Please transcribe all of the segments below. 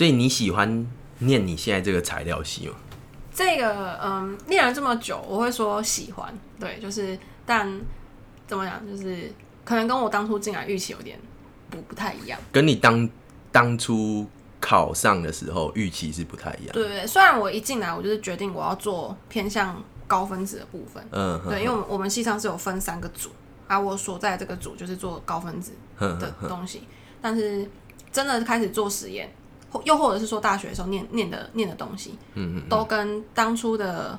所以你喜欢念你现在这个材料系吗？这个嗯，念了这么久，我会说喜欢，对，就是但怎么讲，就是可能跟我当初进来预期有点不不太一样。跟你当当初考上的时候预期是不太一样。对对对，虽然我一进来，我就是决定我要做偏向高分子的部分，嗯，对，因为我们我们系上是有分三个组，啊，我所在这个组就是做高分子的东西，但是真的开始做实验，或又或者是说大学的时候念念的念的东西，嗯嗯，都跟当初的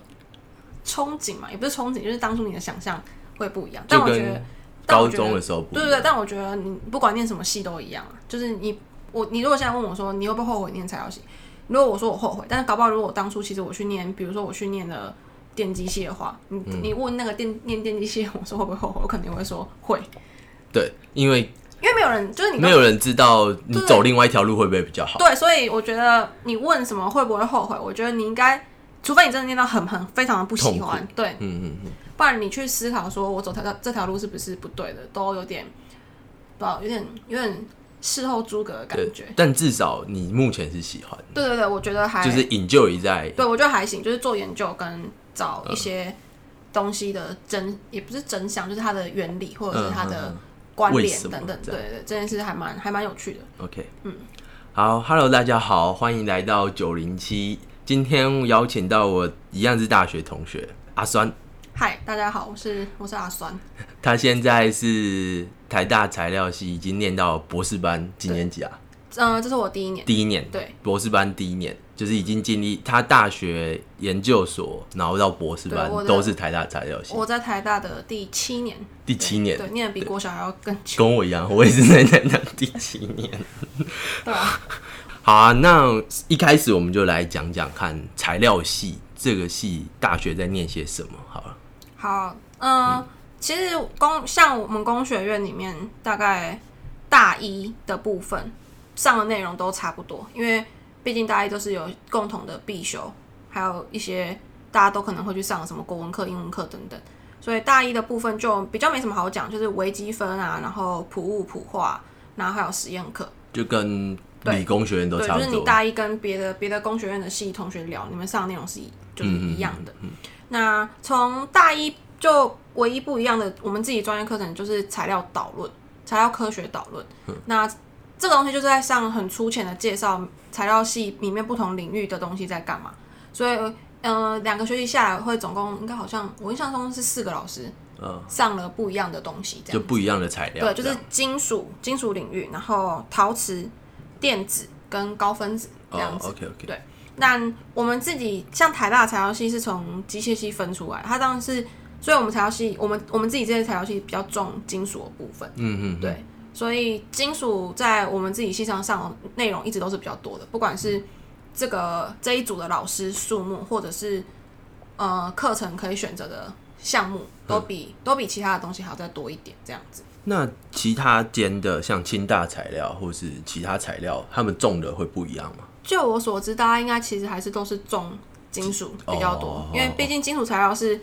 憧憬嘛，也不是憧憬，就是当初你的想象会不一样。但我觉得高中的时候对对对，但我觉得你不管念什么系都一样啊，就是你我你如果现在问我说你会不会后悔念材料系，如果我说我后悔，但是搞不好如果我当初其实我去念，比如说我去念了电机系的话，你、嗯。你问那个电念电机系，我说会不会后悔，我肯定会说会，对，因为因为没有人就是你没有人知道你走另外一条路会不会比较好。对，所以我觉得你问什么会不会后悔，我觉得你应该，除非你真的念到很很非常的不喜欢，对，嗯嗯嗯，不然你去思考说我走条这条路是不是不对的，都有点不有点有点事后诸葛的感觉。。但至少你目前是喜欢的，对对对，我觉得还就是 enjoy 在对我觉得还行，就是做研究跟找嗯一些东西的真，也不是真相，就是它的原理或者是它的嗯嗯嗯关联等等。对对，这件事还蛮还蛮有趣的。OK，嗯，好，Hello，大家好，欢迎来到九零七。今天邀请到我一样是大学同学阿酸，嗨，大家好，我是我是阿酸，他现在是台大材料系，已经念到博士班，几年级啊？嗯、这是我第一年，第一年，对博士班第一年，就是已经经历他大学研究所，然后到博士班对我的都是台大材料系。我在台大的第七年，第七年对，对念的比国小还要更久，跟我一样，我也是在台大第七年。对啊，好啊，那一开始我们就来讲讲看材料系这个系大学在念些什么好了。好，嗯，其实工像我们工学院里面，大概大一的部分上的内容都差不多，因为毕竟大一都是有共同的必修，还有一些大家都可能会去上什么国文课、英文课等等，所以大一的部分就比较没什么好讲，就是微积分啊，然后普物、普化，然后还有实验课。就跟理工学院都对，差不多。就是你大一跟别的别的工学院的系同学聊，你们上的内容是一就是一样的。那从大一就唯一不一样的，我们自己专业课程就是材料导论、材料科学导论。那这个东西就是在上很粗浅的介绍材料系里面不同领域的东西在干嘛。所以，呃，两个学期下来会总共应该好像我印象中是四个老师嗯，上了不一样的东西，这样就不一样的材料。对，就是金属金属领域，然后陶瓷、电子跟高分子这样哦子。，OK OK，对那我们自己像台大材料系是从机械系分出来，它当然是，所以我们材料系，我们我们自己这些材料系比较重金属的部分，嗯嗯，对，所以金属在我们自己系上上的内容一直都是比较多的，不管是这个这一组的老师数目，或者是呃课程可以选择的项目，都比、都比其他的东西还要再多一点，这样子。那其他间的像清大材料或是其他材料，他们种的会不一样吗？就我所知，大家应该其实还是都是重金属比较多，哦因为毕竟金属材料是，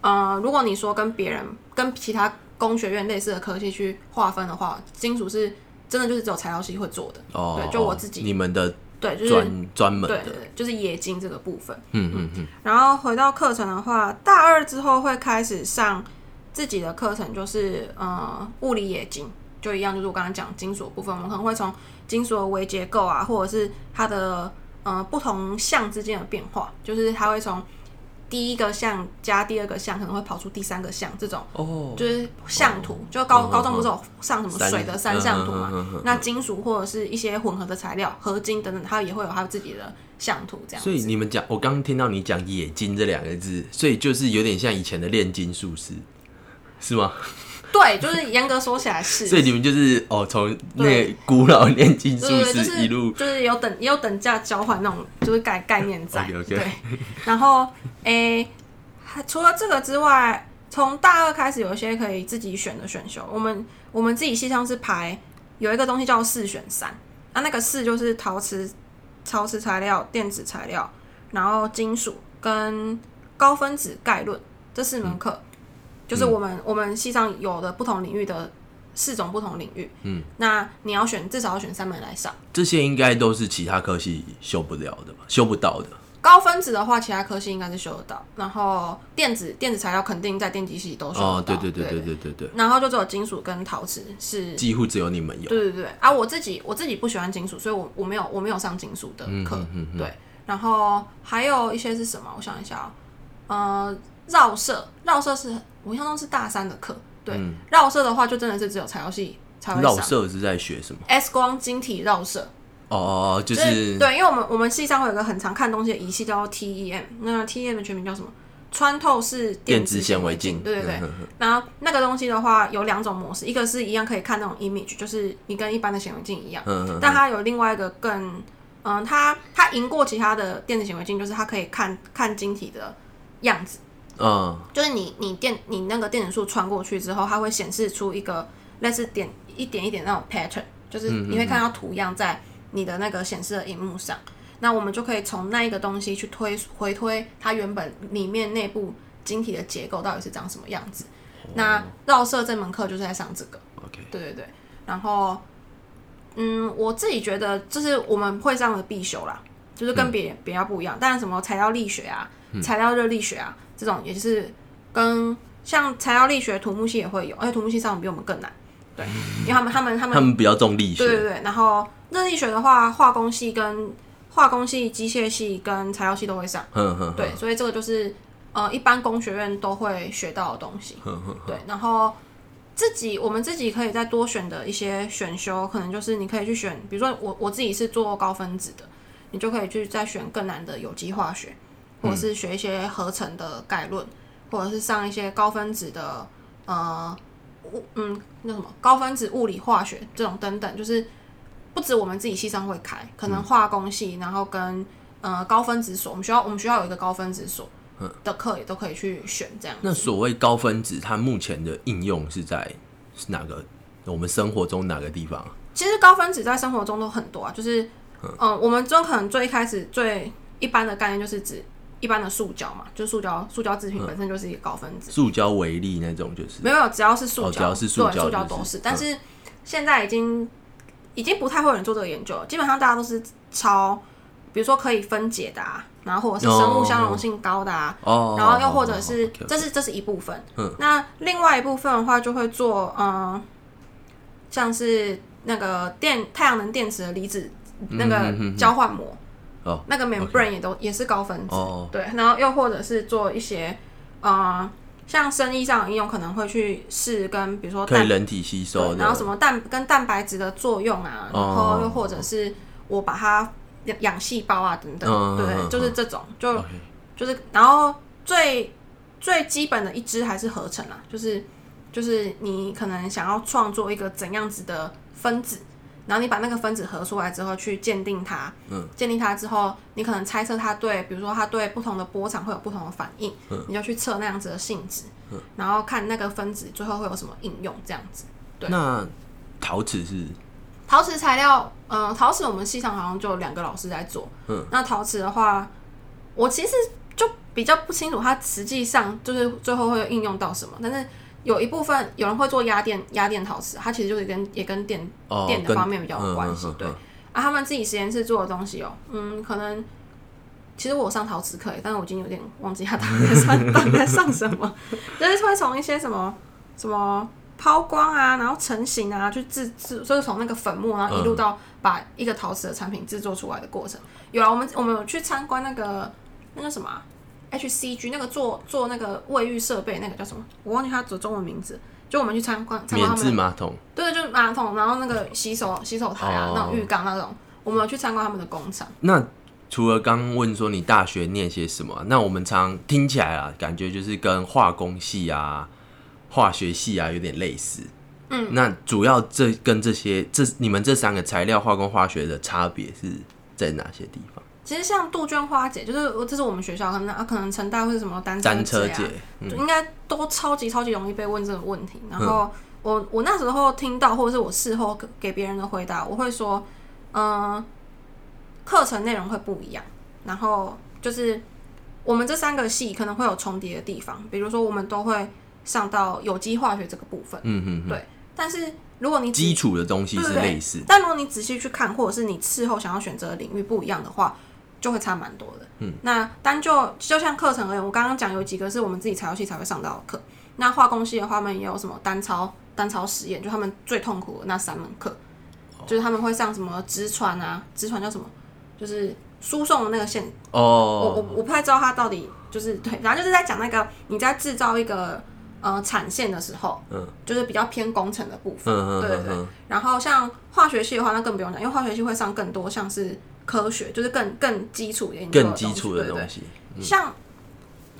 呃，如果你说跟别人跟其他工学院类似的科系去划分的话，金属是真的就是只有材料系会做的，哦，对就我自己。你们的对，就是专专门的，对对对，就是冶金这个部分。嗯嗯嗯，然后回到课程的话，大二之后会开始上自己的课程，就是呃物理冶金，就一样，就是我刚刚讲金属部分，我们可能会从金属的微结构啊，或者是它的呃不同项之间的变化，就是它会从第一个项加第二个项，可能会跑出第三个项，这种哦，就是像图。就高嗯高中不是有上什么水的三项图嘛？那金属或者是一些混合的材料，合金等等，它也会有它自己的像图这样。所以你们讲，我刚刚听到你讲“冶金”这两个字，所以就是有点像以前的炼金术师，是吗？对，就是严格说起来是。所以你们就是哦，从那古老炼金术士是一路就是有等也有等价交换那种，就是概概念在。对，然后诶、还除了这个之外，从大二开始有一些可以自己选的选修。我们我们自己系上是排有一个东西叫四选三，啊，那个四就是陶瓷、陶瓷材料、电子材料，然后金属跟高分子概论这四门课。就是我们、我们系上有的不同领域的四种不同领域。嗯，那你要选至少要选三门来上。这些应该都是其他科系修不了的吧？修不到的。高分子的话，其他科系应该是修得到。然后电子电子材料肯定在电机系都修得到。哦，对对对对对对对。然后就只有金属跟陶瓷是几乎只有你们有。对对对。啊，我自己我自己不喜欢金属，所以我我没有我没有上金属的课。嗯嗯对。然后还有一些是什么？我想一下呃，绕射，绕射是我印象中是大三的课。对，绕射的话就真的是只有材料系才会绕射是在学什么？X 光晶体绕射。哦哦哦，就是对，因为我们我们系上会有个很常看东西的仪器叫做 TEM，那 TEM 的全名叫什么？穿透式电子显微镜。对对对。然后那个东西的话有两种模式，一个是一样可以看那种 image，就是你跟一般的显微镜一样。嗯嗯。但它有另外一个更，嗯，它它赢过其他的电子显微镜，就是它可以看看晶体的样子。嗯。就是你你电你那个电子束穿过去之后，它会显示出一个类似点一点一点那种 pattern，就是你会看到图样在。你的那个显示的荧幕上，那我们就可以从那一个东西去推回推它原本里面内部晶体的结构到底是长什么样子。那绕射这门课就是在上这个。OK。对对对。然后，嗯，我自己觉得就是我们会上的必修啦，就是跟别别家不一样。但是什么材料力学啊、材料热力学啊这种，也就是跟像材料力学土木系也会有，而且土木系上比我们更难。对，因为他们他们他们他们比较重力学。对对对，然后。热力学的话，化工系跟化工系、机械系跟材料系都会上。对，所以这个就是呃，一般工学院都会学到的东西。对，然后自己我们自己可以再多选的一些选修，可能就是你可以去选，比如说我我自己是做高分子的，你就可以去再选更难的有机化学，或者是学一些合成的概论，或者是上一些高分子的呃物嗯那什么高分子物理化学这种等等，就是。不止我们自己系上会开，可能化工系，然后跟呃高分子所，我们学校我们学校有一个高分子所的课也都可以去选这样。那所谓高分子，它目前的应用是在是哪个？我们生活中哪个地方？其实高分子在生活中都很多啊，就是嗯，我们中可能最一开始最一般的概念就是指一般的塑胶嘛，就塑胶塑胶制品本身就是一个高分子，塑胶微粒那种就是没有，只要是塑胶，只要是塑胶，塑胶都是。但是现在已经。已经不太会有人做这个研究了，基本上大家都是抄，比如说可以分解的，啊，然后或者是生物相容性高的，啊，然后又或者是这是这是一部分。那另外一部分的话，就会做嗯，像是那个电太阳能电池的离子那个交换膜，哦，那个 membrane 也都也是高分子，对，然后又或者是做一些啊。像生意上应用可能会去试跟比如说可以人体吸收，然后什么蛋跟蛋白质的作用啊，然后又或者是我把它养细胞啊等等，对，就是这种就就是然后最最基本的一支还是合成啊，就是就是你可能想要创作一个怎样子的分子。然后你把那个分子合出来之后，去鉴定它，嗯，鉴定它之后，你可能猜测它对，比如说它对不同的波长会有不同的反应，嗯，你就去测那样子的性质，嗯，然后看那个分子最后会有什么应用，这样子。对。那陶瓷是？陶瓷材料，嗯，陶瓷我们系上好像就两个老师在做，嗯，那陶瓷的话，我其实就比较不清楚它实际上就是最后会应用到什么，但是。有一部分有人会做压电压电陶瓷，它其实就是跟也跟电电的方面比较有关系。对啊，他们自己实验室做的东西哦，嗯，可能其实我上陶瓷课，但是我已经有点忘记他大概上 大概上什么，就是会从一些什么什么抛光啊，然后成型啊，去制制，就是从那个粉末，然后一路到把一个陶瓷的产品制作出来的过程。有啊，我们我们有去参观那个那个什么。HCG 那个做做那个卫浴设备那个叫什么？我忘记它的中文名字。就我们去参观参观他们马桶，对，就是马桶，然后那个洗手洗手台啊，那种浴缸那种，我们有去参观他们的工厂。那除了刚问说你大学念些什么，那我们常听起来啊，感觉就是跟化工系啊、化学系啊有点类似。嗯，那主要这跟这些这你们这三个材料化工化学的差别是在哪些地方？其实像杜鹃花姐，就是这是我们学校可能啊，可能成大会是什么单车姐啊，应该都超级超级容易被问这个问题。然后我我那时候听到，或者是我事后给别人的回答，我会说，嗯，课程内容会不一样。然后就是我们这三个系可能会有重叠的地方，比如说我们都会上到有机化学这个部分，嗯嗯，对。但是如果你基础的东西是类似，但如果你仔细去看，或者是你事后想要选择的领域不一样的话，就会差蛮多的。嗯，那单就就像课程而言，我刚刚讲有几个是我们自己材料系才会上到的课。那化工系的话，他们也有什么单操单操实验，就他们最痛苦的那三门课，就是他们会上什么直传啊，直传叫什么，就是输送的那个线。哦，我我我不太知道它到底就是对，然后就是在讲那个你在制造一个呃产线的时候，嗯，就是比较偏工程的部分。嗯嗯对对对。然后像化学系的话，那更不用讲，因为化学系会上更多像是科学，就是更更基础研究更基础的东西，像。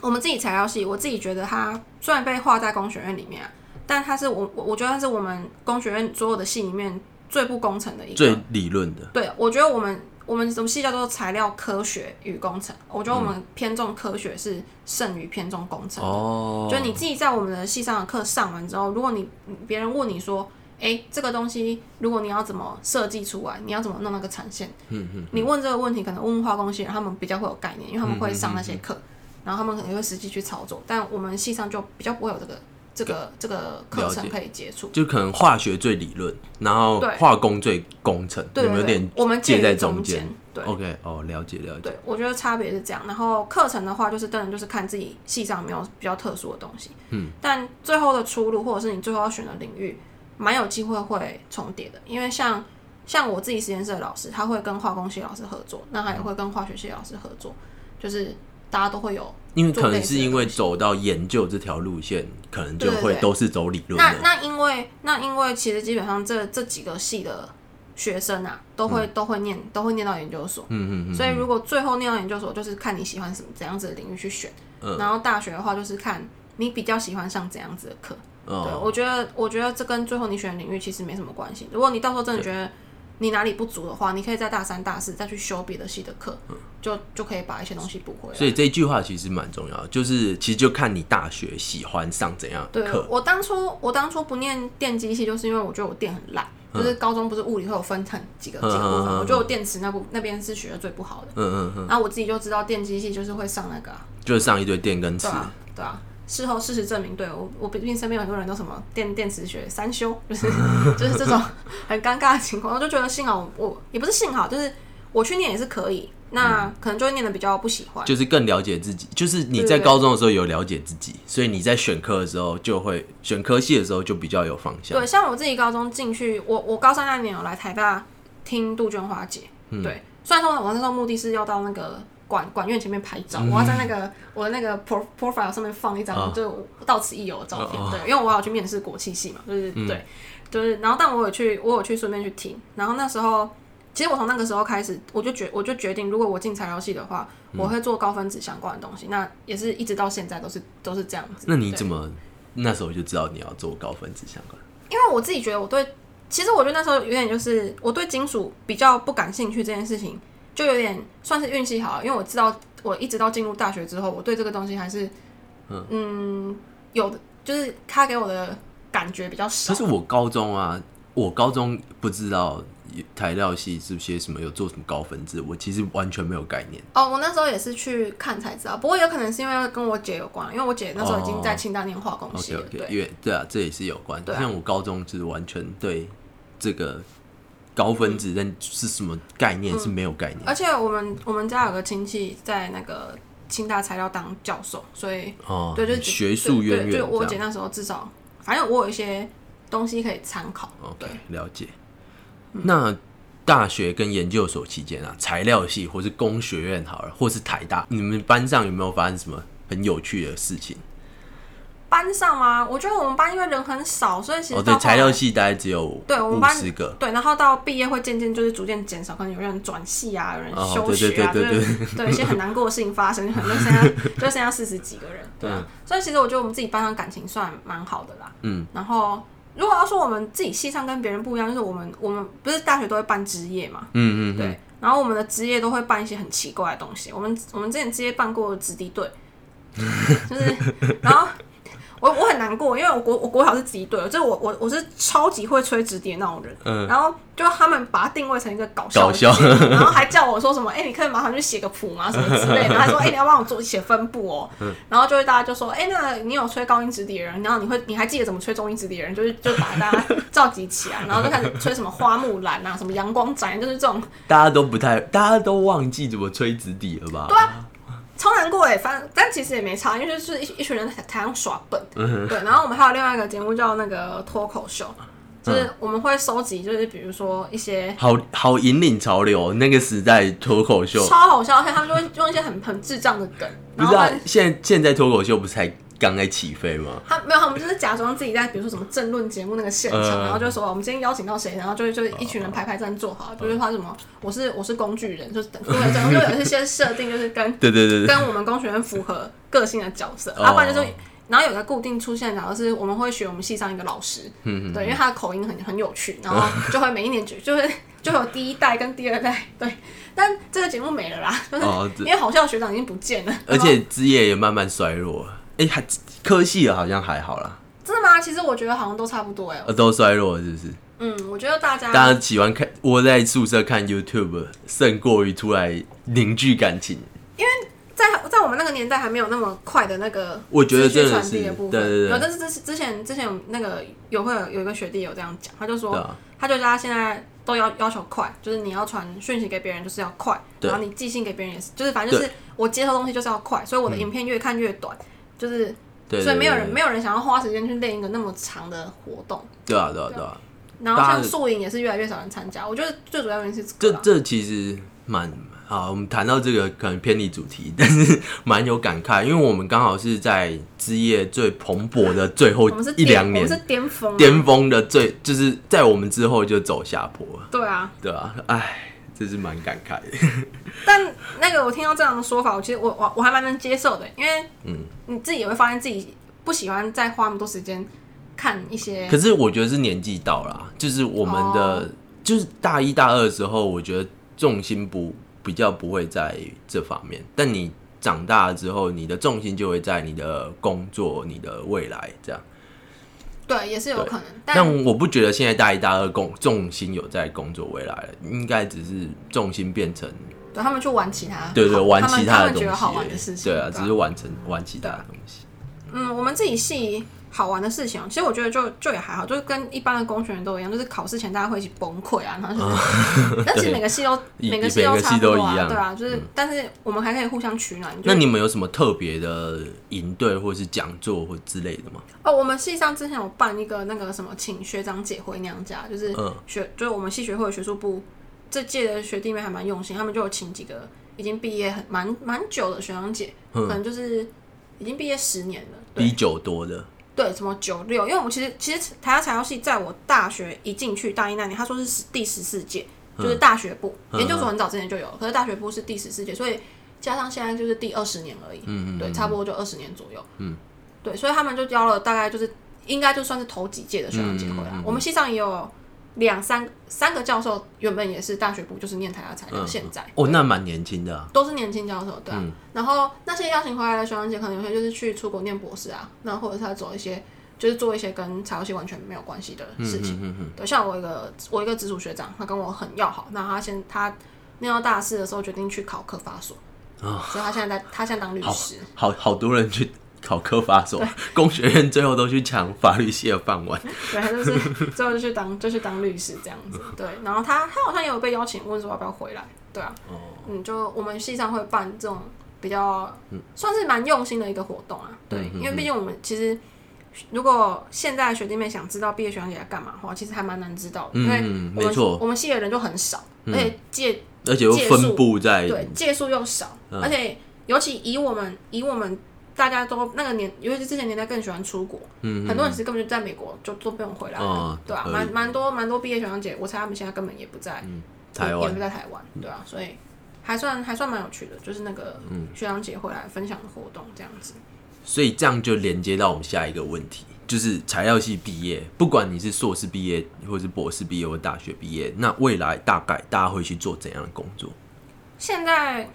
我们自己材料系，我自己觉得它虽然被划在工学院里面，但它是我我我觉得它是我们工学院所有的系里面最不工程的一个，最理论的。对，我觉得我们我们什么系叫做材料科学与工程，我觉得我们偏重科学是胜于偏重工程。哦，就你自己在我们的系上的课上完之后，如果你别人问你说，哎，这个东西如果你要怎么设计出来，你要怎么弄那个产线？嗯嗯，你问这个问题，可能问化工系，他们比较会有概念，因为他们会上那些课。然后他们可能会实际去操作，但我们系上就比较不会有这个这个这个课程可以接触，就可能化学最理论，然后化工最工程，有没有点我们介在中间？对，OK，哦，了解了解。对，我觉得差别是这样。然后课程的话，就是当然就是看自己系上没有比较特殊的东西，嗯，但最后的出路或者是你最后要选的领域，蛮有机会会重叠的，因为像像我自己实验室的老师，他会跟化工系老师合作，那他也会跟化学系老师合作，就是。大家都会有，因为可能是因为走到研究这条路线，可能就会都是走理论。那那因为那因为其实基本上这这几个系的学生啊，都会都会念都会念到研究所。嗯嗯嗯。所以如果最后念到研究所，就是看你喜欢什么怎样子的领域去选。嗯。然后大学的话，就是看你比较喜欢上怎样子的课。哦。对，我觉得我觉得这跟最后你选的领域其实没什么关系。如果你到时候真的觉得。你哪里不足的话，你可以在大三、大四再去修别的系的课，就就可以把一些东西补回来。所以这一句话其实蛮重要，就是其实就看你大学喜欢上怎样的课。我当初我当初不念电机系，就是因为我觉得我电很烂，就是高中不是物理会有分成几个几个部分，我觉得我电池那部那边是学的最不好的。嗯嗯嗯。然后我自己就知道电机系就是会上那个，就是上一堆电跟磁。对啊。事后事实证明，对我我毕竟身边有很多人都什么电电磁学三修，就是就是这种 很尴尬的情况，我就觉得幸好我也不是幸好，就是我去念也是可以，那可能就会念的比较不喜欢，就是更了解自己，就是你在高中的时候有了解自己，所以你在选科的时候就会选科系的时候就比较有方向。对，像我自己高中进去，我我高三那年有来台大听杜鹃花姐，对，虽然说我那时候目的是要到那个。管管院前面拍照，我要在那个我的那个 pro profile 上面放一张就到此一游的照片，对，因为我要去面试国际系嘛，就是对，就是然后但我有去，我有去顺便去听，然后那时候其实我从那个时候开始，我就决我就决定，如果我进材料系的话，我会做高分子相关的东西，那也是一直到现在都是都是这样子。那你怎么那时候就知道你要做高分子相关？因为我自己觉得我对，其实我觉得那时候有点就是我对金属比较不感兴趣这件事情。就有点算是运气好，因为我知道我一直到进入大学之后，我对这个东西还是嗯有的，就是他给我的感觉比较少。可是我高中啊，我高中不知道材料系是些什么有做什么高分子，我其实完全没有概念。哦，我那时候也是去看才知道，不过有可能是因为跟我姐有关，因为我姐那时候已经在清大念化工系了。对，因为对啊，这也是有关。像我高中就是完全对这个。高分子但是什么概念是没有概念，而且我们我们家有个亲戚在那个清大材料当教授，所以哦，对，就学术渊源。就我姐那时候至少，反正我有一些东西可以参考。OK，了解。那大学跟研究所期间啊，材料系或是工学院好了，或是台大，你们班上有没有发生什么很有趣的事情？班上吗？我觉得我们班因为人很少，所以其实哦，对，材料系大概只有对我们班十个，对，然后到毕业会渐渐就是逐渐减少，可能有人转系啊，有人休学啊，就是对一些很难过的事情发生，可能剩下就剩下 四十几个人，对，所以其实我觉得我们自己班上感情算蛮好的啦，嗯，然后如果要说我们自己系上跟别人不一样，就是我们我们不是大学都会办职业嘛，嗯嗯，对，然后我们的职业都会办一些很奇怪的东西，我们我们之前职业办过子弟队，就是然后。我我很难过，因为我国我国考是自己对，就是我我我是超级会吹直笛的那种人，嗯。然后就他们把它定位成一个搞笑搞笑的然后还叫我说什么，哎、你可以麻烦去写个谱吗，什么之类的，还说，哎、你要帮我做写分布哦，嗯。然后就会大家就说，哎、那你有吹高音直笛的人，然后你会你还记得怎么吹中音直笛的人，就是就把大家召集起来，然后就开始吹什么花木兰啊，什么阳光展，就是这种大家都不太，大家都忘记怎么吹直笛了吧？对啊超难过哎，反正但其实也没差，因为就是一一群人在台上耍笨。嗯对，然后我们还有另外一个节目叫那个脱口秀，就是我们会收集，就是比如说一些好好引领潮流，那个时代脱口秀。超好笑，而且他们就会用一些很很智障的梗，不是啊然后，现在现在脱口秀不是才刚在起飞吗？他没有，他们就是假装自己在比如说什么政论节目那个现场，嗯然后就说我们今天邀请到谁，然后就就一群人排排站坐好，就是他什么我是我是工具人，就是等对，整个就有一些设定，就是跟 对对对对，跟我们工学院符合个性的角色，哦要不然就是。然后有个固定出现然后是我们会学我们系上一个老师，嗯对，因为他的口音很很有趣，然后就会每一年就就会就有第一代跟第二代，对。但这个节目没了啦，就是因为好笑的学长已经不见了，而且枝叶也慢慢衰落了。哎、还科系的好像还好啦，真的吗？其实我觉得好像都差不多哎。呃，都衰弱了是不是？嗯，我觉得大家大家喜欢看窝在宿舍看 YouTube，胜过于出来凝聚感情。因为在在我们那个年代还没有那么快的那个我觉得资讯真的是传递的部分，对对对有，但是之之前之前有那个有会有有一个学弟有这样讲，他就说，啊，他就说他现在都要要求快，就是你要传讯息给别人就是要快，对然后你寄信给别人也是，就是反正就是我接收东西就是要快，所以我的影片越看越短，就是所以没有人没有人想要花时间去练一个那么长的活动，对啊对啊对啊，然后像宿营也是越来越少人参加，我觉得最主要原因是这。这这其实蛮好。我们谈到这个可能偏离主题，但是蛮有感慨，因为我们刚好是在枝叶最蓬勃的最后一两年我们是巅峰啊，巅峰的最，就是在我们之后就走下坡了，对啊。对啊，哎，这是蛮感慨的。但那个我听到这样的说法，我其实我我我还蛮能接受的，因为嗯你自己也会发现自己不喜欢再花那么多时间看一些可是我觉得是年纪到了啊，就是我们的、哦就是大一大二的时候，我觉得重心不比较不会在这方面，但你长大了之后，你的重心就会在你的工作、你的未来这样。对也是有可能，但但我不觉得现在大一大二工重心有在工作未来了，应该只是重心变成对他们去玩其他对对好玩其他的东西他们觉得好玩的事情，对啊，只是完成玩其他的东西。嗯，我们自己系好玩的事情哦，其实我觉得就就也还好，就是跟一般的公学人都一样，就是考试前大家会一起崩溃啊，然后就是，但是每个系都每个系都差不多啊，对啊，就是但是我们还可以互相取暖。那你们有什么特别的营队或是讲座或之类的吗？哦，我们系上之前有办一个那个什么请学长姐回娘家，就是嗯学、就是我们系学会的学术部这届的学弟妹还蛮用心，他们就有请几个已经毕业很蛮蛮久的学长姐，可能就是已经毕业十年了，比九多的，对，什么九六，因为我们其实其实台大材料系在我大学一进去大一那年，他说是第十四届，就是大学部，研究所很早之前就有，可是大学部是第十四届，所以加上现在就是第二十年而已，嗯嗯对，差不多就二十年左右，嗯，对，所以他们就教了大概就是应该就算是头几届的学长姐回来，我们系上也有两三三个教授，原本也是大学部，就是念台大材料，现在哦，那蛮年轻的啊。都是年轻教授，对啊。然后那些邀请回来的学长姐，可能有些就是去出国念博士啊，那或者是他走一些，就是做一些跟材料系完全没有关系的事情。嗯对，像我一个我一个直属学长，他跟我很要好，那他先他念到大四的时候决定去考科法所，所以他现在在他现在当律师。好好多人去考科法所，工学院最后都去抢法律系的饭碗。对，他就是最后就去当就去当律师这样子。对，然后他他好像也有被邀请问说要不要回来。对啊，嗯，就我们系上会办这种比较算是蛮用心的一个活动啊。对，因为毕竟我们其实。如果现在学弟妹想知道毕业学长姐在干嘛的话，其实还蛮难知道的，因为嗯我们没错我们系的人就很少，而且借而且又分布在对借数又少，而且尤其以我们以我们大家都那个年，尤其是之前年代更喜欢出国，嗯很多人其实根本就在美国就都不用回来了，哦对啊，蛮蛮多蛮多毕业学长姐，我猜他们现在根本也不在、嗯台湾。也不在台湾，对啊，所以还算还算蛮有趣的，就是那个学长姐回来分享的活动这样子。所以这样就连接到我们下一个问题，就是材料系毕业，不管你是硕士毕业，或是博士毕业，或大学毕业，那未来大概大家会去做怎样的工作？现在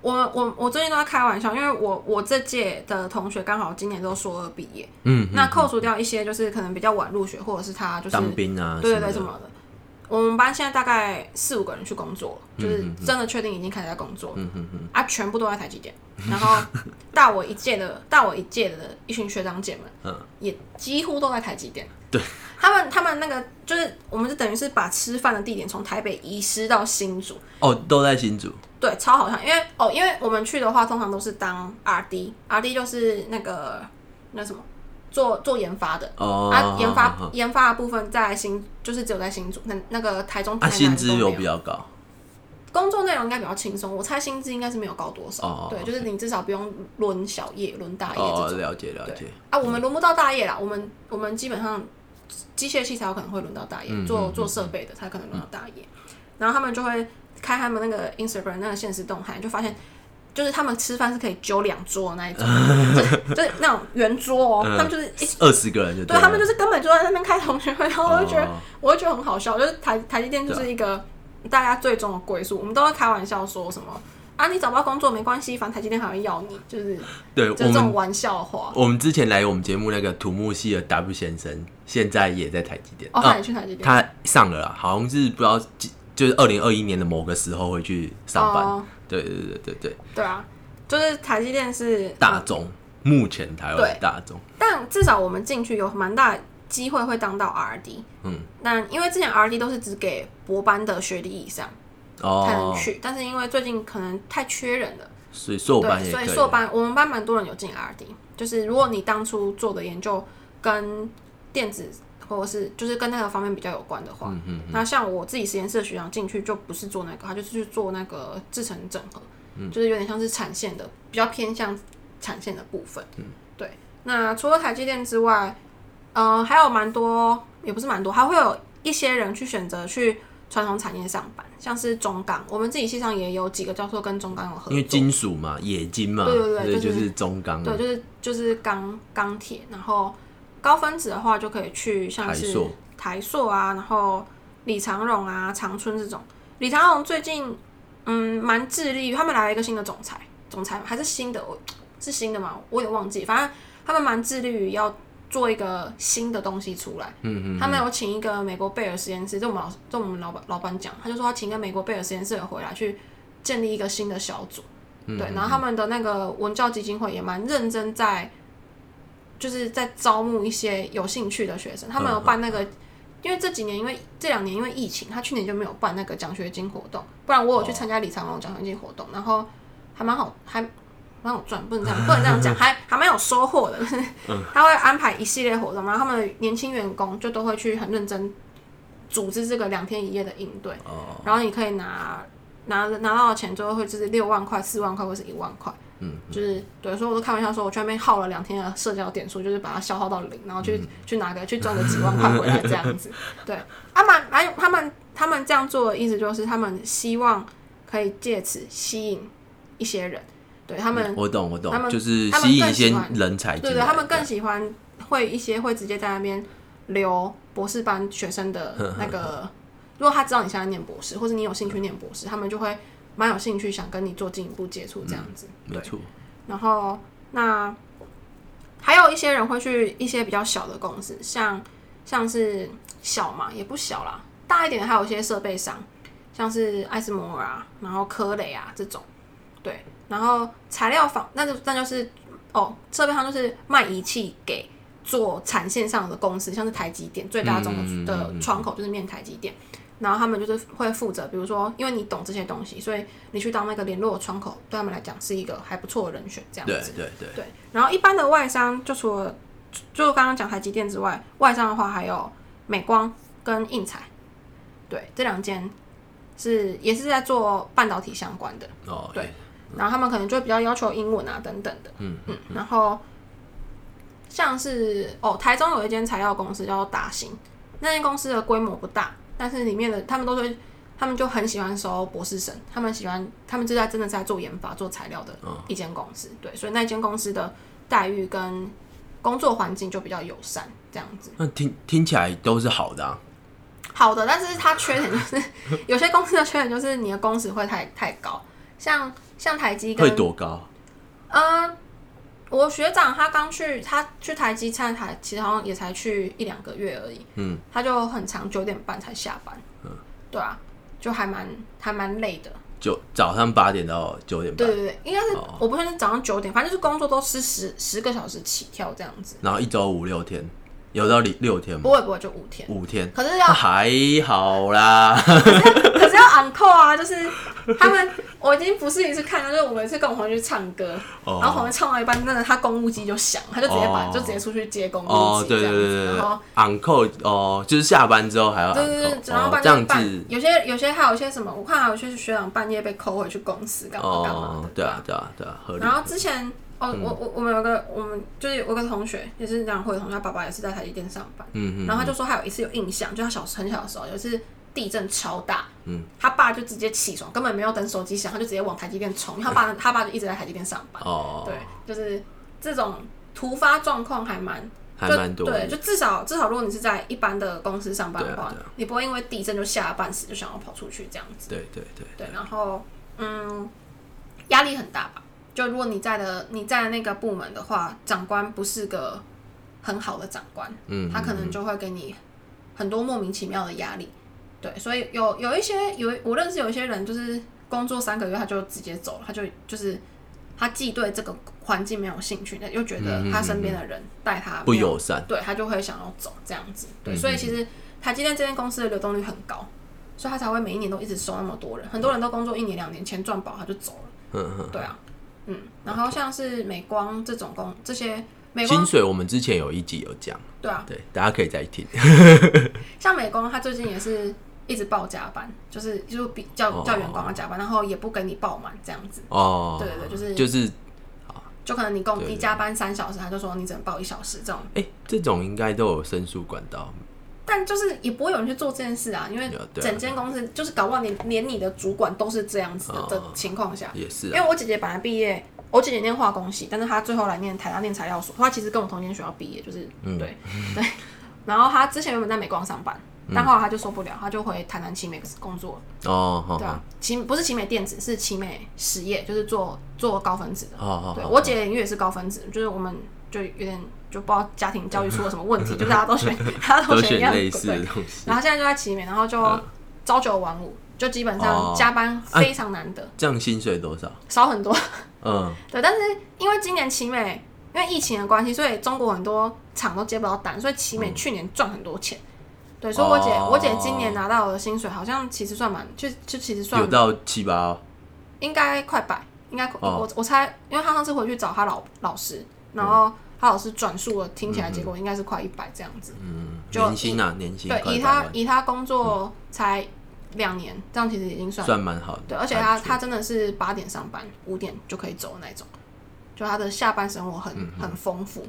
我我我最近都在开玩笑，因为我我这届的同学刚好今年都硕二毕业，嗯，那扣除掉一些就是可能比较晚入学，或者是他就是当兵啊，对对对什么的什么的。我们班现在大概四五个人去工作，就是真的确定已经开始在工作，嗯嗯嗯，啊，全部都在台积电。然后大我一届的大我一届的一群学长姐们，嗯也几乎都在台积电。对，他们他们那个就是我们就等于是把吃饭的地点从台北移师到新竹，哦，都在新竹，对，超好笑。因为哦，因为我们去的话，通常都是当 R D，R D 就是那个那什么做做研发的。哦，啊，研发好好研发的部分在新，就是只有在新竹，那那个台中、台啊，南薪资都没有比较高，工作内容应该比较轻松，我猜薪资应该是没有高多少。哦对，就是你至少不用轮小夜、轮大夜这哦，种。了解了解，啊，我们轮不到大夜啦，我们我们基本上机械器材有可能会轮到大爷，嗯做做设备的他可能轮到大爷。然后他们就会开他们那个 Instagram 那个现实动态，就发现。就是他们吃饭是可以揪两桌的那一种，就是就是那种圆桌哦，嗯他们就是一二十个人就了对他们就是根本就在那边开同学会，然后我就觉得，哦我就觉得很好笑，就是台台积电就是一个大家最终的归宿。我们都会开玩笑说什么啊，你找不到工作没关系，反正台积电还会要你，就是 对这种玩笑话。我们之前来我们节目那个土木系的 W 先生，现在也在台积电，哦，他也去台积电。他上了啦，好像是不知道几，就是二零二一年的某个时候会去上班。哦。对对对对对，对啊，就是台积电是大众、目前台湾大众，但至少我们进去有蛮大机会会当到 RD。嗯，那因为之前 RD 都是只给博班的学历以上才能哦，去，但是因为最近可能太缺人了。所以硕班对，所以。硕班我们班蛮多人有进 RD，就是如果你当初做的研究跟电子或者是就是跟那个方面比较有关的话，嗯嗯那像我自己实验室的学长进去就不是做那个，他就是去做那个制成整合，嗯就是有点像是产线的，比较偏向产线的部分。嗯对。那除了台积电之外，呃，还有蛮多，也不是蛮多，还会有一些人去选择去传统产业上班，像是中钢，我们自己系上也有几个教授跟中钢有合作，因为金属嘛，冶金嘛，对对对就是就是中钢嘛对，就是就是钢钢铁，然后高分子的话就可以去像是台塑。台塑啊，然后李长荣啊、长春这种。李长荣最近嗯蛮致力于，他们来了一个新的总裁，总裁还是新的，我是新的嘛，我也忘记，反正他们蛮致力于要做一个新的东西出来。嗯嗯，他们有请一个美国贝尔实验室，这我们老这我们老板老板讲，他就说他请一个美国贝尔实验室的回来去建立一个新的小组，嗯对，然后他们的那个文教基金会也蛮认真在，就是在招募一些有兴趣的学生，他们有办那个。因为这几年，因为这两年因为疫情，他去年就没有办那个奖学金活动，不然我有去参加李长龙奖学金活动，然后还蛮好，还蛮好赚，不能这样，不能这样讲，还还蛮有收获的。就是 他会安排一系列活动，然后他们的年轻员工就都会去很认真组织这个两天一夜的应对，哦，然后你可以拿拿拿到的钱最后会就是六万块、四万块或是一万块，嗯，就是对，所以我都开玩笑说，我去那边耗了两天的社交点数，就是把它消耗到零，然后去、去拿个去赚个几万块回来这样子。对，他们还有他们他们这样做的意思就是他们希望可以借此吸引一些人，对他们我懂我懂他，们就是吸引一些人才，对对，他们更喜欢会一些会直接在那边留博士班学生的那个，如果他知道你现在念博士，或者你有兴趣念博士，他们就会蛮有兴趣想跟你做进一步接触这样子。对，没错，然后那还有一些人会去一些比较小的公司，像像是小嘛也不小啦，大一点的还有一些设备商，像是艾斯摩尔啊，然后科雷啊这种，对，然后材料坊那就那就是哦，设备商就是卖仪器给做产线上的公司，像是台积电最大宗嗯的的窗口就是面台积电。然后他们就是会负责，比如说，因为你懂这些东西，所以你去当那个联络窗口，对他们来讲是一个还不错的人选，这样子。对对，对，然后一般的外商，就除了就刚刚讲台积电之外，外商的话还有美光跟印彩，对，这两间是也是在做半导体相关的，哦，对然后他们可能就比较要求英文啊等等的，嗯嗯，然后像是哦，台中有一间材料公司叫做达兴，那间公司的规模不大，但是里面的他们都是。他们就很喜欢收博士生，他们喜欢，他们就在真的在做研发、做材料的一间公司，对，所以那间公司的待遇跟工作环境就比较友善，这样子。那听听起来都是好的啊，好的，但是它缺点就是 有些公司的缺点就是你的工时会太太高，像像台积会跟多高？嗯，我学长他刚去，他去台积餐台，其实好像也才去一两个月而已。嗯，他就很长，九点半才下班。嗯，对啊，就还蛮还蛮累的。就早上八点到九点半，对对对，应该是、哦我不确定早上九点，反正就是工作都是十十个小时起跳这样子。然后一周五六天，有到六六天吗不？会不会就五天，五天，可是要那还好啦。可是要 encore 啊，就是他们，我已经不是一次看到，就是我们是跟我同学去唱歌，哦然后同学唱到一半，真的他公务机就响，他就直接把、哦就直接出去接公务哦，机对对对然后。，uncle 哦，就是下班之后还要对对对然后哦这样半夜半子，有些有些还有一些什么，我看还有一些学长半夜被扣回去公司干嘛干嘛对啊对啊对啊，合理。然后之前哦，嗯我我我们有个我们就是有个同学也是这样会的同学，他爸爸也是在台积电上班，嗯嗯，然后他就说他有一次有印象，就他小很小的时候有一次地震超大，嗯，他爸就直接起床，根本没有等手机响，他就直接往台积电冲，因为他爸他爸就一直在台积电上班，哦，对，就是这种突发状况还蛮。还就蛮多的对，就至少至少，如果你是在一般的公司上班的话，啊啊你不会因为地震就吓得半死，就想要跑出去这样子。对对对，对，然后嗯，压力很大吧？就如果你在的你在的那个部门的话，长官不是个很好的长官，嗯，他可能就会给你很多莫名其妙的压力。对，所以有有一些有我认识有一些人，就是工作三个月他就直接走了，他就就是他既对这个环境没有兴趣，又觉得他身边的人带他嗯不友善，对他就会想要走这样子。对，嗯所以其实台积电这间公司的流动率很高，所以他才会每一年都一直收那么多人。很多人都工作一年两年，钱赚饱他就走了。嗯嗯。对啊，嗯，然后像是美光这种工这些美光薪水我们之前有一集有讲，对啊，对，大家可以再听。像美光他最近也是一直报加班，就是就比叫哦叫员工要加班，然后也不给你报满这样子。哦，对对对，就是就是，就可能你工对你加班三小时，他就说你只能报一小时这种。哎，这种应该都有申诉管道。但就是也不会有人去做这件事啊，因为整间公司就是搞不好连连你的主管都是这样子的哦的情况下，也是啊，因为我姐姐本来毕业，我姐姐念化工系，但是她最后来念台大念材料所，她其实跟我同间学校毕业，就是、嗯。对 对。然后她之前原本在美光上班，嗯但后来她就受不了，她就回台南奇美工作，哦，好对啊，奇不是奇美电子，是奇美实业，就是做做高分子的。好好好，对我姐因为也是高分子，就是我们就有点就不知道家庭教育出了什么问题，就大家都选 大家都选一样对。然后现在就在奇美，然后就嗯。朝九晚五，就基本上哦。加班非常难得，这样薪水多少？少很多。嗯，对，但是因为今年奇美因为疫情的关系，所以中国很多厂都接不到单，所以奇美去年赚很多钱。对，所以我姐、哦。我姐今年拿到的薪水好像其实算蛮，就就其实算有到七八应该快百，应该、哦。我我猜，因为她上次回去找她老老师，然后她老师转述了，听起来结果应该是快一百这样子。嗯，就年薪啊，年薪对，以他以他工作才两年，这样其实已经算算蛮好的。对，而且他他真的是八点上班，五点就可以走的那种，就他的下班生活很、嗯很丰富，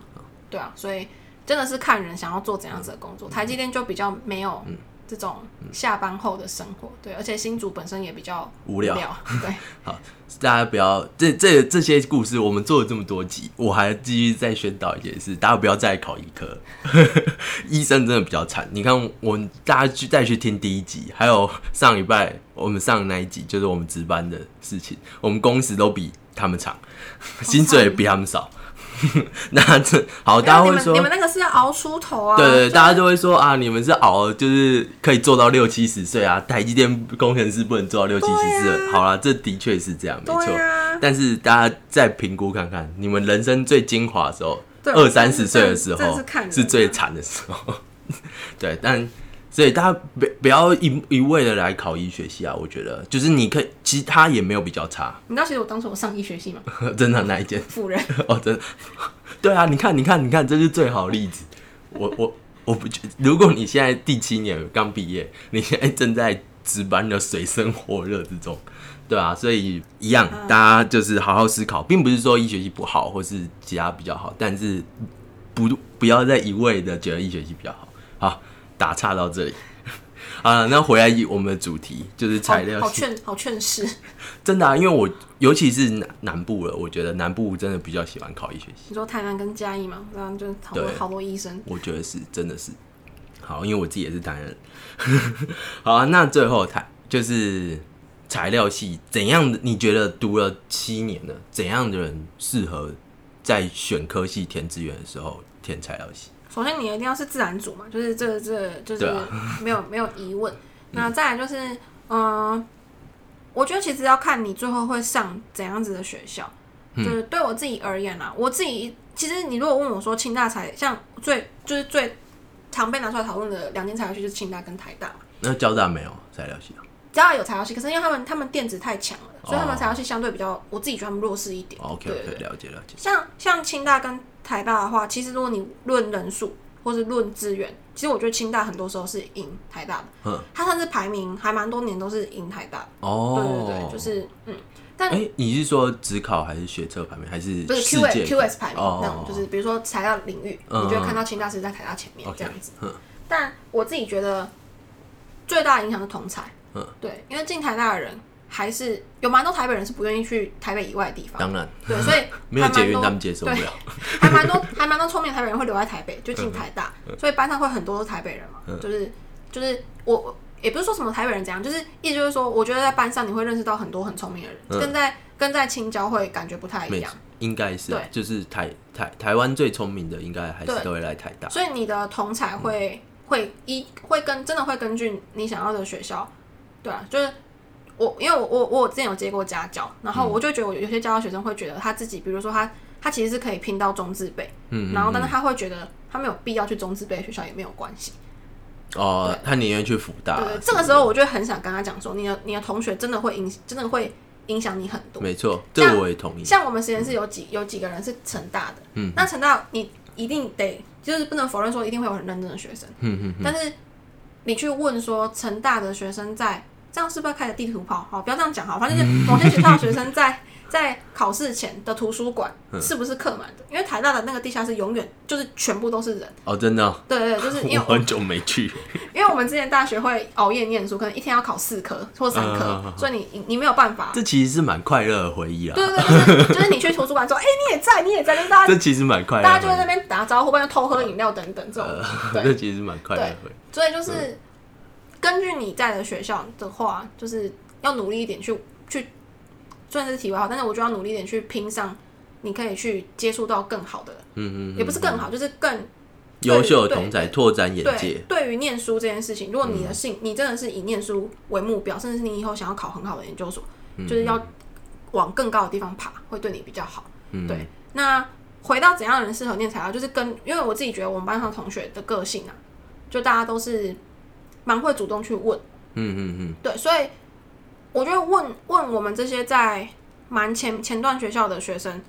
对啊，所以真的是看人想要做怎样子的工嗯。作。台积电就比较没有这种下班后的生活，对，而且新竹本身也比较无聊对，好大家不要这这这些故事，我们做了这么多集，我还继续再宣导一件事，大家不要再考医科，医生真的比较惨。你看，我们大家去再去听第一集，还有上礼拜我们上的那一集，就是我们值班的事情，我们工时都比他们长，薪水也比他们少。那这好，大家会说你们那个是要熬出头啊，对对，就是大家就会说啊，你们是熬，就是可以做到六七十岁啊。台积电工程师不能做到六七十岁。啊好啦，这的确是这样，没错。啊，但是大家再评估看看，你们人生最精华的时候，二三十岁的时候是是最惨的时候。对，但所以大家不不要一一味的来考医学系啊，我觉得就是你可以，其实他也没有比较差，你知道其实我当初我上医学系吗，真的那一件辅仁，哦，真。的，对啊，你看，你看，你看，这是最好的例子。我我我不觉，如果你现在第七年刚毕业，你现在正在值班的水深火热之中，对啊，所以一样，大家就是好好思考，并不是说医学系不好，或是其他比较好，但是不不要再一味的觉得医学系比较好。好，打岔到这里。啊，那回来我们的主题就是材料，好好劝好劝世，真的啊，因为我尤其是南南部了，我觉得南部真的比较喜欢考医学系。你说台南跟嘉义嘛，然后就好多好多医生，我觉得是，真的是。好，因为我自己也是台南人。好啊，那最后台就是材料系怎样的？你觉得读了七年了，怎样的人适合在选科系填志愿的时候填材料系？首先，你一定要是自然组嘛，就是这这就是没有没有疑问。那再来就是，嗯，我觉得其实要看你最后会上怎样子的学校。就是对我自己而言啦，我自己其实你如果问我说清大才像最就是最常被拿出来讨论的两间材料系就是清大跟台大嘛。那交大没有材料系啊？交大有材料系，可是因为他们他们电子太强了，所以他们材料系相对比较，我自己觉得他们弱势一点。OK OK，了解了解。像像清大跟台大的话，其实如果你论人数或是论资源，其实我觉得清大很多时候是赢台大的。嗯。它甚至排名还蛮多年都是赢台大。哦。对对对，就是嗯。但哎，你是说只考还是学测排名，还是不是 Q S Q S 排名那种？就是比如说材料领域，你就会看到清大是在台大前面这样子。但我自己觉得最大影响是同才。嗯。对，因为进台大的人还是有蛮多台北人是不愿意去台北以外的地方。当然。对，所以 没有捷运他们接受不了。还蛮多还蛮多聪明台北人会留在台北，就进台大，所以班上会很多台北人嘛。就是就是我。也不是说什么台北人怎样，就是意思就是说，我觉得在班上你会认识到很多很聪明的人，跟在跟在青椒会感觉不太一样。应该是，对，就是台台台湾最聪明的，应该还是都会来台大。所以你的同才会会一会跟真的会根据你想要的学校，对啊，就是我因为我我我之前有接过家教，然后我就觉得我有些家教学生会觉得他自己，比如说他他其实是可以拼到中字辈，嗯，然后但是他会觉得他没有必要去中字辈学校也没有关系。哦，他宁愿去辅大。对，这个时候我就很想跟他讲说，你的你的同学真的会影，真的会影响你很多。没错，这我也同意。像我们实验室有几有几个人是成大的，嗯，那成大你一定得，就是不能否认说一定会有很认真的学生，嗯嗯。但是你去问说成大的学生在，这样是不是开个地图炮？好，不要这样讲好，反正就是某些学校的学生在。在考试前的图书馆是不是客满的？因为台大的那个地下室永远就是全部都是人哦，真的。对对，就是因为 很久没去。因为我们之前大学会熬夜念书，可能一天要考四科或三科，所以你你没有办法。这其实是蛮快乐的回忆啊。对对对，就是你去图书馆说，哎，你也在，你也在，跟大家。这其实蛮快乐。大家就在那边打招呼，不然偷喝饮料等等这种。对，这其实蛮快乐的。所以就是根据你在的学校的话，就是要努力一点去去。虽然是题外话，但是我就要努力一点去拼上，你可以去接触到更好的，嗯嗯，也不是更好，就是更优秀的同仔拓展眼界。对于念书这件事情，如果你的兴，你真的是以念书为目标，甚至是你以后想要考很好的研究所，就是要往更高的地方爬，会对你比较好。对，那回到怎样的人适合念材料，就是跟因为我自己觉得我们班上同学的个性啊，就大家都是蛮会主动去问，嗯嗯嗯，对，所以。我觉得问问我们这些在蛮前前段学校的学生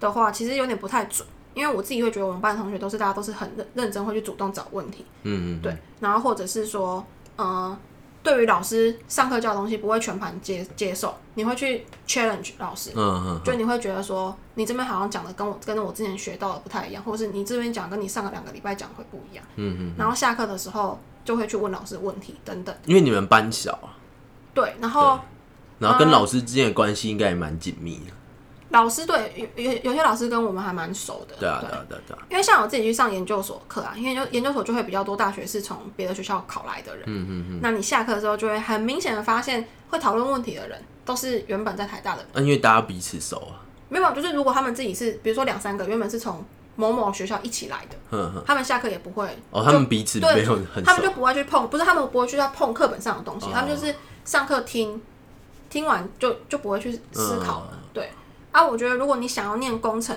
的话，其实有点不太准，因为我自己会觉得我们班同学都是大家都是很认认真，会去主动找问题，嗯嗯，对，然后或者是说，嗯，对于老师上课教的东西不会全盘接接受，你会去 challenge 老师，嗯嗯，就你会觉得说，你这边好像讲的跟我跟我之前学到的不太一样，或者是你这边讲跟你上个两个礼拜讲会不一样，嗯嗯，然后下课的时候就会去问老师问题等等，因为你们班小啊。对，然后，然后跟老师之间的关系应该也蛮紧密的。老师对有有有些老师跟我们还蛮熟的。对啊，对啊，对啊。因为像我自己去上研究所课啊，因为研研究所就会比较多大学是从别的学校考来的人。嗯嗯嗯。那你下课的时候就会很明显的发现，会讨论问题的人都是原本在台大的。嗯，因为大家彼此熟啊。没有，就是如果他们自己是，比如说两三个原本是从某某学校一起来的，嗯他们下课也不会哦，他们彼此没有很，他们就不会去碰，不是他们不会去要碰课本上的东西，他们就是。上课听，听完就就不会去思考了。对。啊，我觉得如果你想要念工程，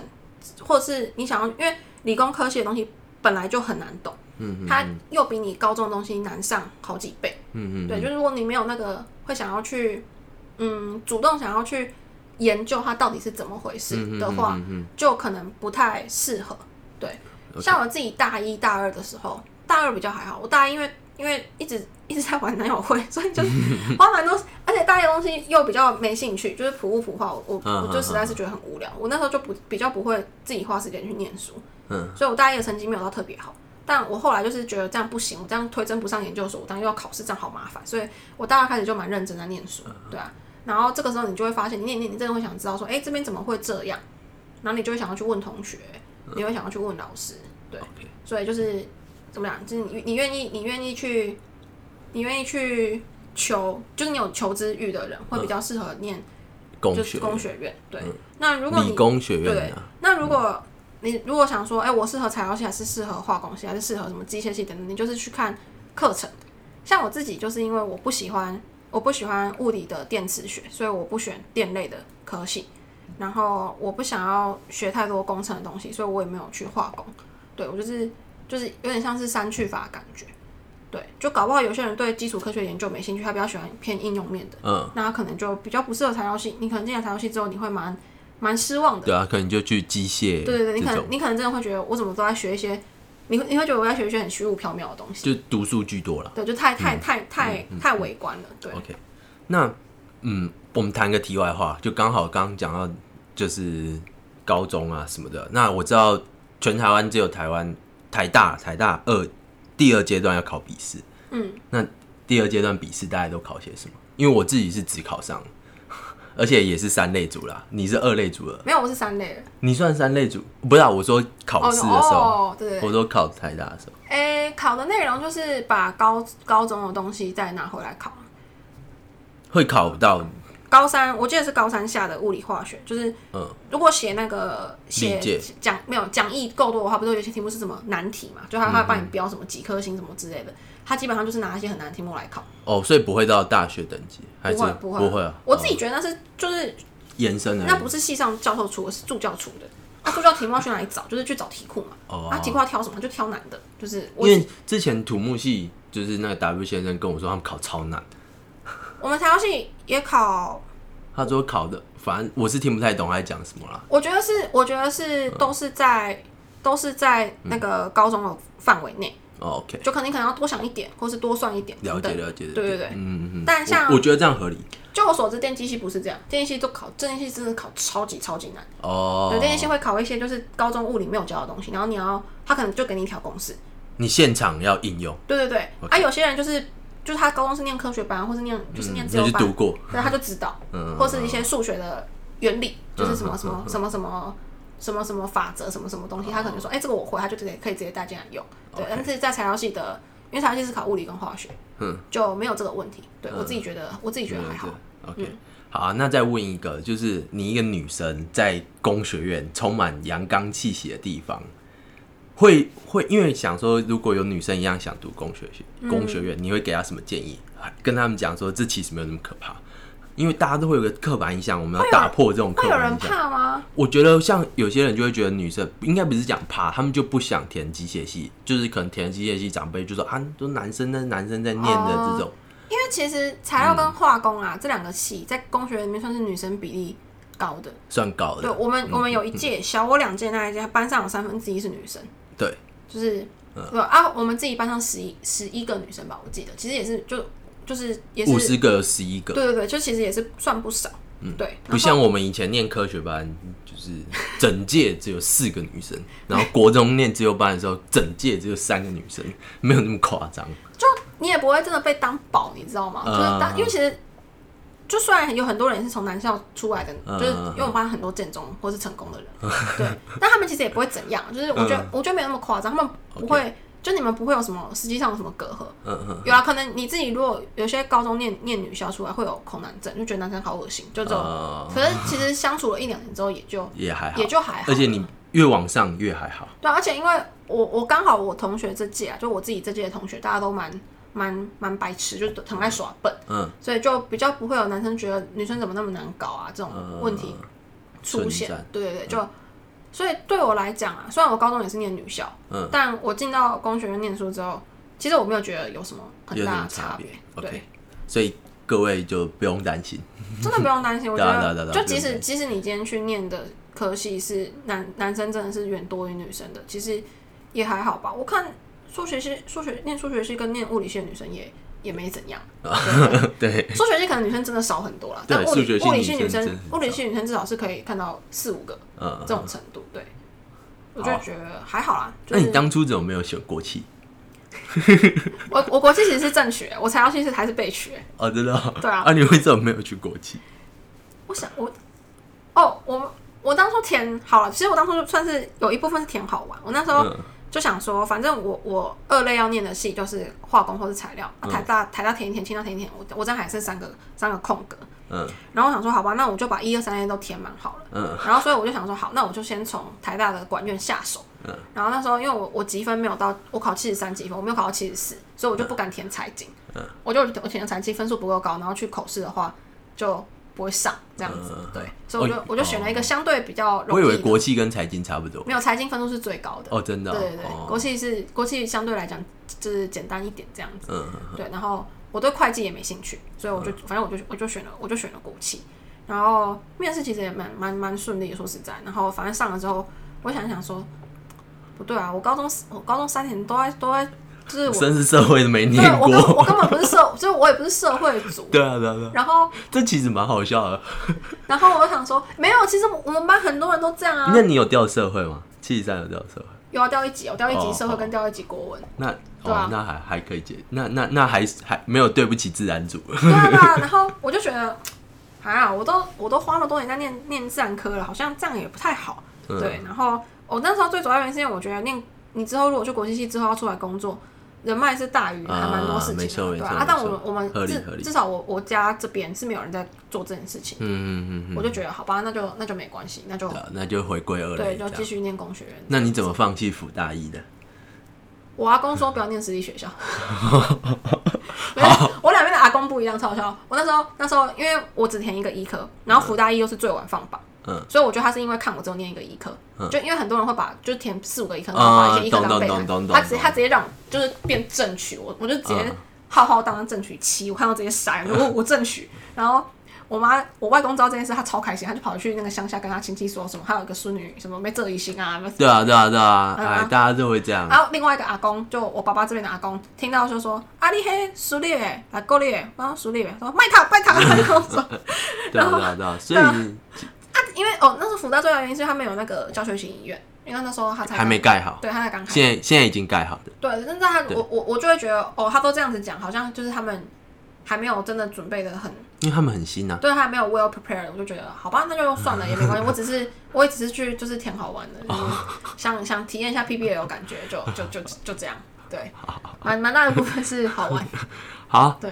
或者是你想要，因为理工科系的东西本来就很难懂，嗯，它又比你高中的东西难上好几倍，嗯嗯，对，就是如果你没有那个会想要去，嗯，主动想要去研究它到底是怎么回事的话，就可能不太适合。对，像我自己大一大二的时候，大二比较还好，我大一因为。因为一直 一直在玩男友会，所以就 花蛮多，而且大一东西又比较没兴趣，就是普物普化，我我就实在是觉得很无聊。我那时候就不比较不会自己花时间去念书，嗯，所以我大一的成绩没有到特别好。但我后来就是觉得这样不行，我这样推甄不上研究所，我当又要考试，这样好麻烦。所以我大二开始就蛮认真在念书，对啊。然后这个时候你就会发现，你念念，你真的会想知道说，哎，这边怎么会这样？然后你就会想要去问同学，你会想要去问老师，对。所以就是。怎么讲？就是你，你愿意，你愿意去，你愿意去求，就是你有求知欲的人，会比较适合念就是工学工学院。对，那如果你工学院对啊，，那如果你如果想说，哎、我适合材料系，还是适合化工系，还是适合什么机械系等等，你就是去看课程。像我自己就是因为我不喜欢，我不喜欢物理的电磁学，所以我不选电类的科系。然后我不想要学太多工程的东西，所以我也没有去化工。对我就是就是有点像是删去法的感觉。对，就搞不好有些人对基础科学研究没兴趣，他比较喜欢偏应用面的，嗯，那他可能就比较不适合材料系。你可能进了材料系之后，你会蛮蛮失望的。对啊，可能就去机械对对对，你可，能你可能真的会觉得我怎么都在学一些，你会你会觉得我在学一些很虚无缥缈的东西，就读书居多了。对，就太嗯太太太太微观了，对，OK，那嗯，我们谈个题外话，就刚好刚刚讲到就是高中啊什么的。那我知道全台湾只有台湾台大台大二第二阶段要考笔试，嗯，那第二阶段笔试大家都考些什么？因为我自己是只考上，而且也是三类组啦，你是二类组了，没有，我是三类的，你算三类组？不是、啊，我说考试的时候，哦，对对对，我说考台大的时候，诶，考的内容就是把高高中的东西再拿回来考。会考到高三，我记得是高三下的物理化学，就是嗯如果写那个写讲没有讲义够多的话，不是有些题目是什么难题嘛？就他他会帮你标什么几颗星什么之类的，他基本上就是拿一些很难的题目来考。哦，所以不会到大学等级，还是不会不会不会啊？我自己觉得那是就是延伸的，那不是系上教授出的，是助教出的。那助教题目要去哪里找？就是去找题库嘛。哦啊，题库要挑什么？就挑难的。就是我因为之前土木系就是那个 W 先生跟我说他们考超难，我们材料系也考，他说考的，反正我是听不太懂他在讲什么啦。我觉得是，我觉得是都是在都是在那个高中的范围内，哦 OK，就可能你可能要多想一点，或是多算一点了等等。解了解。对对对嗯嗯嗯。但像我我觉得这样合理就我所知，电机系不是这样，电机系都考，电机系真的考超级超级难。哦对，。电机系会考一些就是高中物理没有教的东西，然后你要他可能就给你一条公式。你现场要应用，对对对，啊，有些人就是就是他高中是念科学班，或是念就是念自由班读，过。对，他就知道，嗯或是一些数学的原理，就是什么嗯什么什么什么什么什么法则，什么什么东西，他可能说，哎，这个我会，他就直接可以直接带进来用。对但是在材料系的，因为材料系是考物理跟化学，嗯，就没有这个问题。对我自己觉得，我自己觉得还好。OK，好啊，那再问一个，就是你一个女生在工学院充满阳刚气息的地方，会会因为想说，如果有女生一样想读工学学嗯工学院，你会给她什么建议？跟他们讲说，这其实没有那么可怕，因为大家都会有个刻板印象，我们要打破这种刻板印象。怕吗？我觉得像有些人就会觉得女生应该不是讲怕，他们就不想填机械系，就是可能填机械系长辈就说啊，都男生那男生在念的这种。因为其实材料跟化工啊、这两个系在工学院里面算是女生比例高的。算高的。对我们，我们有一届小我两届那一届，班上有三分之一是女生。对，就是，嗯啊，我们自己班上十一十一个女生吧，我记得，其实也是就就是也是五十个有十一个，对对对，就其实也是算不少，嗯，对，不像我们以前念科学班，就是整届只有四个女生，然后国中念自由班的时候，整届只有三个女生，没有那么夸张。就你也不会真的被当宝，你知道吗？嗯就是当因为其实。就虽然有很多人是从男校出来的，嗯就是因为我们班很多建中或是成功的人，对，但他们其实也不会怎样，就是我觉得、嗯我觉得没有那么夸张，他们不会就你们不会有什么实际上有什么隔阂，嗯嗯，有啊，可能你自己如果有些高中念念女校出来会有恐男症，就觉得男生好恶心，就这种。呃，可是其实相处了一两年之后，也就 也还好，也就还好。而且你越往上越还好。对啊、而且因为我我刚好我同学这届啊，就我自己这届的同学，大家都蛮蛮蛮白痴，就是很爱耍笨，嗯，所以就比较不会有男生觉得女生怎么那么难搞啊这种问题出现。对对对，就、所以对我来讲啊，虽然我高中也是念女校，嗯但我进到工学院念书之后，其实我没有觉得有什么很大差的差别。对所以各位就不用担心。真的不用担心，我觉得就即使即使你今天去念的科系是男男生真的是远多于女生的，其实也还好吧。我看数学系数学念数学系跟念物理系的女生也也没怎样。对，数学系可能女生真的少很多啦，但物物理系女生物理系女生至少是可以看到四五个嗯这，种程度。对，我就好觉得还好啦。那你是当初怎么没有选国企？我我国际其实是正学，我材料系是还是备学。哦，真的哦。对啊啊，你为什么没有去国企？我想我哦，我我当初填好了，其实我当初就算是有一部分是填好玩。我那时候、嗯就想说，反正我我二类要念的系就是化工或是材料，啊台大台大填一填，清大填一填，我我这样还剩三个三个空格。嗯然后我想说，好吧，那我就把一二三类都填满好了。嗯然后所以我就想说，好，那我就先从台大的管院下手。嗯然后那时候因为我我积分没有到，我考七十三积分，我没有考到七十四，所以我就不敢填财经。嗯我就我填的财经分数不够高，然后去口试的话就不会上这样子。嗯对，所以我就、哦我就选了一个相对比较容我以为的。国企跟财经差不多。没有财经分数是最高的。哦，真的哦。对对对，哦国际是国企相对来讲就是简单一点这样子。嗯对，然后我对会计也没兴趣，所以我就、反正我就我就选了我就选了国企，然后面试其实也蛮蛮蛮顺利的，说实在，然后反正上了之后，我想想说，不对啊，我高中我高中三年都在都在就是我生是社会的没对念我根。我根本不是社，就是我也不是社会组，对啊对啊对啊，然后这其实蛮好笑的。然后我就想说，没有，其实我们班很多人都这样啊，那你有掉社会吗？七十三有掉社会？有啊，掉一级，有掉一级哦社会跟掉一级国文，那对啊哦，那还还可以接，那那那还还没有对不起自然组。对啊对啊，然后我就觉得，啊，我都我都花了多年在念念自然科了，好像这样也不太好。嗯对，然后我那时候最主要原因是因为我觉得念你之后如果去国际系之后要出来工作，人脉是大于还蛮多事情的，对啊。但我们我们至至少我我家这边是没有人在做这件事情，嗯嗯嗯嗯，我就觉得好吧，那就那就没关系，那就啊那就回归二对。就继续念工学院。那你怎么放弃辅大一的？我阿公说不要念私立学校，我两边的阿公不一样，超好笑。我那时候那时候因为我只填一个医科，然后福大一又是最晚放榜，嗯，所以我觉得他是因为看我只有念一个医科，嗯就因为很多人会把就是填四五个医科，然后把一些医科当备懂懂懂懂懂他直接他直接让就是变正取，我我就直接嗯浩浩荡荡正取七，我看到直接傻眼，我 我正取，然后。我妈，我外公知道这件事，他超开心，他就跑去那个乡下跟他亲戚说什么，还有一个孙女什么没这一心啊，对啊对啊对啊，嗯哎，大家就会这样。然后另外一个阿公，就我爸爸这边的阿公，听到就说：“啊，你嘿熟练诶，来够练。”我说：“熟练。”他说：“卖他，卖他。”他就跟我说：“对啊对啊对啊，所以啊因为哦，那时候福大最大的原因是他们有那个教学型医院，因为那时候他才还没盖好，对，他才刚开。现在现在已经盖好的。对，但是他我我我就会觉得哦，他都这样子讲，好像就是他们还没有真的准备的很，因为他们很新啊。对他还没有 well prepared，我就觉得好吧，那就算了也没关系。我只是我也只是去就是挺好玩的，就是想想体验一下 PBL 有感觉，就就就就这样。对，蛮蛮大的部分是好玩。好对，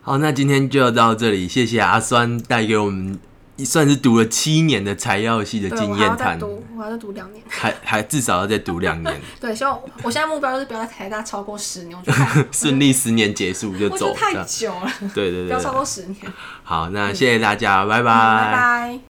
好，那今天就到这里，谢谢阿酸带给我们算是读了七年的材料系的对，我还要再经验谈，读，我还要再读两年。还 还至少要再读两年，对，希望我现在目标就是不要在台大超过十年，我觉得太 顺利十年结束就走。太久了，对对对对不要超过十年。好，那谢谢大家，拜拜拜拜。